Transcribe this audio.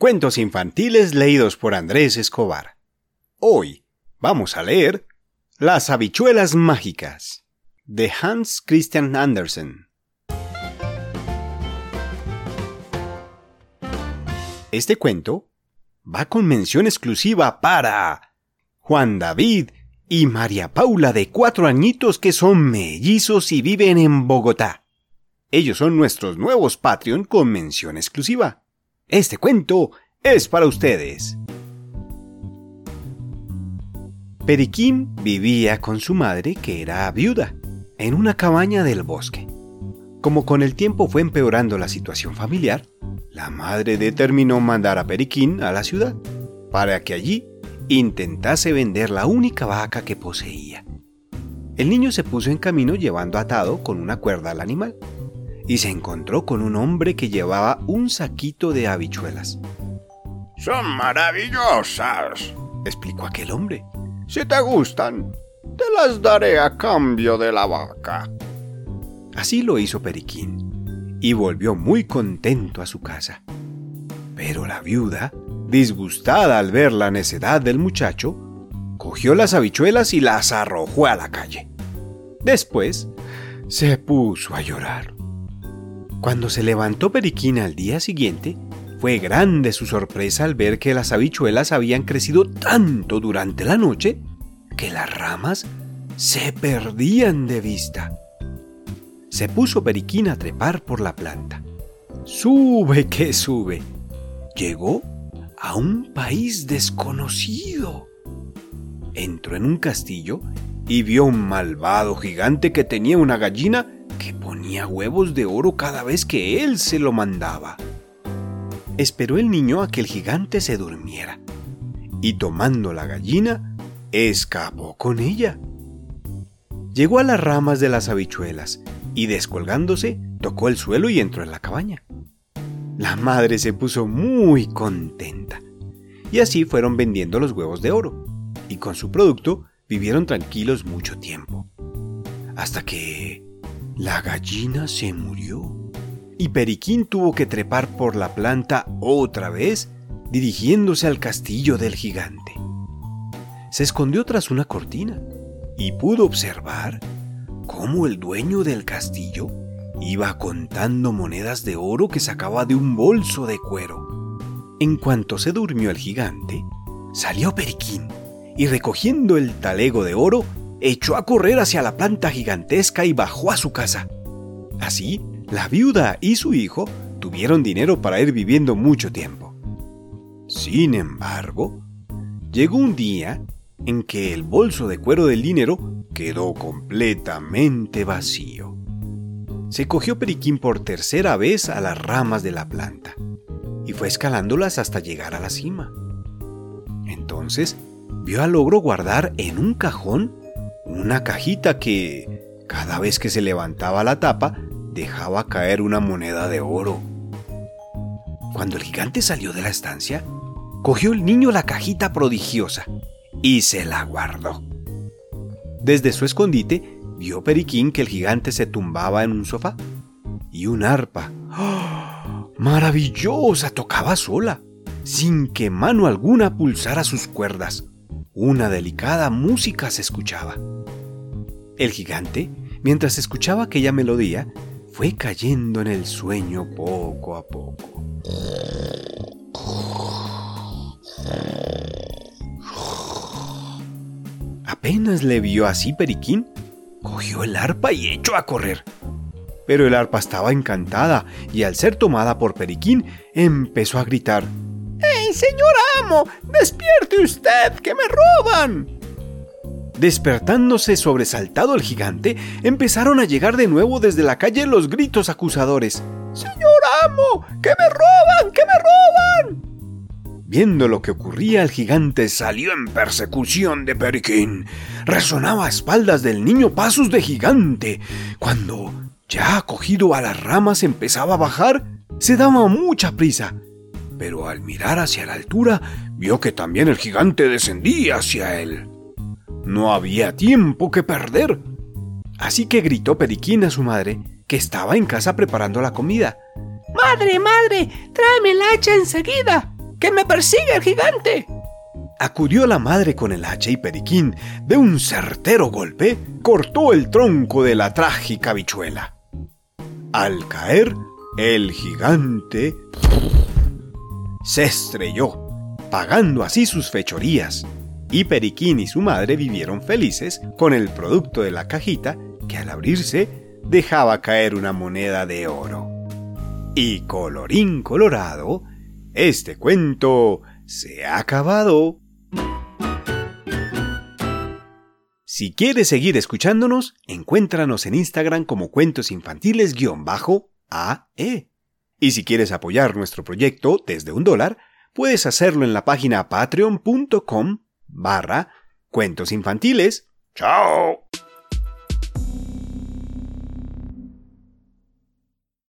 Cuentos infantiles leídos por Andrés Escobar. Hoy vamos a leer Las habichuelas mágicas de Hans Christian Andersen. Este cuento va con mención exclusiva para Juan David y María Paula de cuatro añitos que son mellizos y viven en Bogotá. Ellos son nuestros nuevos Patreon con mención exclusiva. Este cuento es para ustedes. Periquín vivía con su madre, que era viuda, en una cabaña del bosque. Como con el tiempo fue empeorando la situación familiar, la madre determinó mandar a Periquín a la ciudad, para que allí intentase vender la única vaca que poseía. El niño se puso en camino llevando atado con una cuerda al animal y se encontró con un hombre que llevaba un saquito de habichuelas. Son maravillosas, explicó aquel hombre. Si te gustan, te las daré a cambio de la vaca. Así lo hizo Periquín y volvió muy contento a su casa. Pero la viuda disgustada al ver la necedad del muchacho, cogió las habichuelas y las arrojó a la calle. Después se puso a llorar. Cuando se levantó Periquín al día siguiente, fue grande su sorpresa al ver que las habichuelas habían crecido tanto durante la noche que las ramas se perdían de vista. Se puso Periquín a trepar por la planta. Sube que sube. Llegó a un país desconocido. Entró en un castillo y vio un malvado gigante que tenía una gallina que ponía huevos de oro cada vez que él se lo mandaba. Esperó el niño a que el gigante se durmiera y tomando la gallina, escapó con ella. Llegó a las ramas de las habichuelas y descolgándose, tocó el suelo y entró en la cabaña. La madre se puso muy contenta. Y así fueron vendiendo los huevos de oro. Y con su producto vivieron tranquilos mucho tiempo. Hasta que la gallina se murió. Y Periquín tuvo que trepar por la planta otra vez, dirigiéndose al castillo del gigante. Se escondió tras una cortina y pudo observar cómo el dueño del castillo Iba contando monedas de oro que sacaba de un bolso de cuero. En cuanto se durmió el gigante, salió Periquín y recogiendo el talego de oro, echó a correr hacia la planta gigantesca y bajó a su casa. Así, la viuda y su hijo tuvieron dinero para ir viviendo mucho tiempo. Sin embargo, llegó un día en que el bolso de cuero del dinero quedó completamente vacío se cogió Periquín por tercera vez a las ramas de la planta y fue escalándolas hasta llegar a la cima. Entonces vio al ogro guardar en un cajón una cajita que, cada vez que se levantaba la tapa, dejaba caer una moneda de oro. Cuando el gigante salió de la estancia, cogió el niño la cajita prodigiosa y se la guardó. Desde su escondite vio Periquín que el gigante se tumbaba en un sofá y un arpa ¡oh! maravillosa tocaba sola, sin que mano alguna pulsara sus cuerdas. Una delicada música se escuchaba. El gigante, mientras escuchaba aquella melodía, fue cayendo en el sueño poco a poco. Apenas le vio así Periquín, cogió el arpa y echó a correr. Pero el arpa estaba encantada y al ser tomada por Periquín empezó a gritar. ¡Ey, señor amo! ¡Despierte usted, que me roban! Despertándose sobresaltado el gigante, empezaron a llegar de nuevo desde la calle los gritos acusadores. ¡Señor amo! ¡Que me roban! ¡Que me roban! Viendo lo que ocurría, el gigante salió en persecución de Periquín. Resonaba a espaldas del niño pasos de gigante. Cuando, ya acogido a las ramas, empezaba a bajar, se daba mucha prisa. Pero al mirar hacia la altura, vio que también el gigante descendía hacia él. No había tiempo que perder. Así que gritó Periquín a su madre, que estaba en casa preparando la comida. ¡Madre, madre! ¡Tráeme el hacha enseguida! ¡Que me persigue el gigante! Acudió la madre con el hacha y Periquín, de un certero golpe, cortó el tronco de la trágica bichuela. Al caer, el gigante se estrelló, pagando así sus fechorías, y Periquín y su madre vivieron felices con el producto de la cajita que al abrirse dejaba caer una moneda de oro. Y colorín colorado, este cuento se ha acabado. Si quieres seguir escuchándonos, encuéntranos en Instagram como cuentos infantiles-AE. Y si quieres apoyar nuestro proyecto desde un dólar, puedes hacerlo en la página patreon.com barra cuentos infantiles. ¡Chao!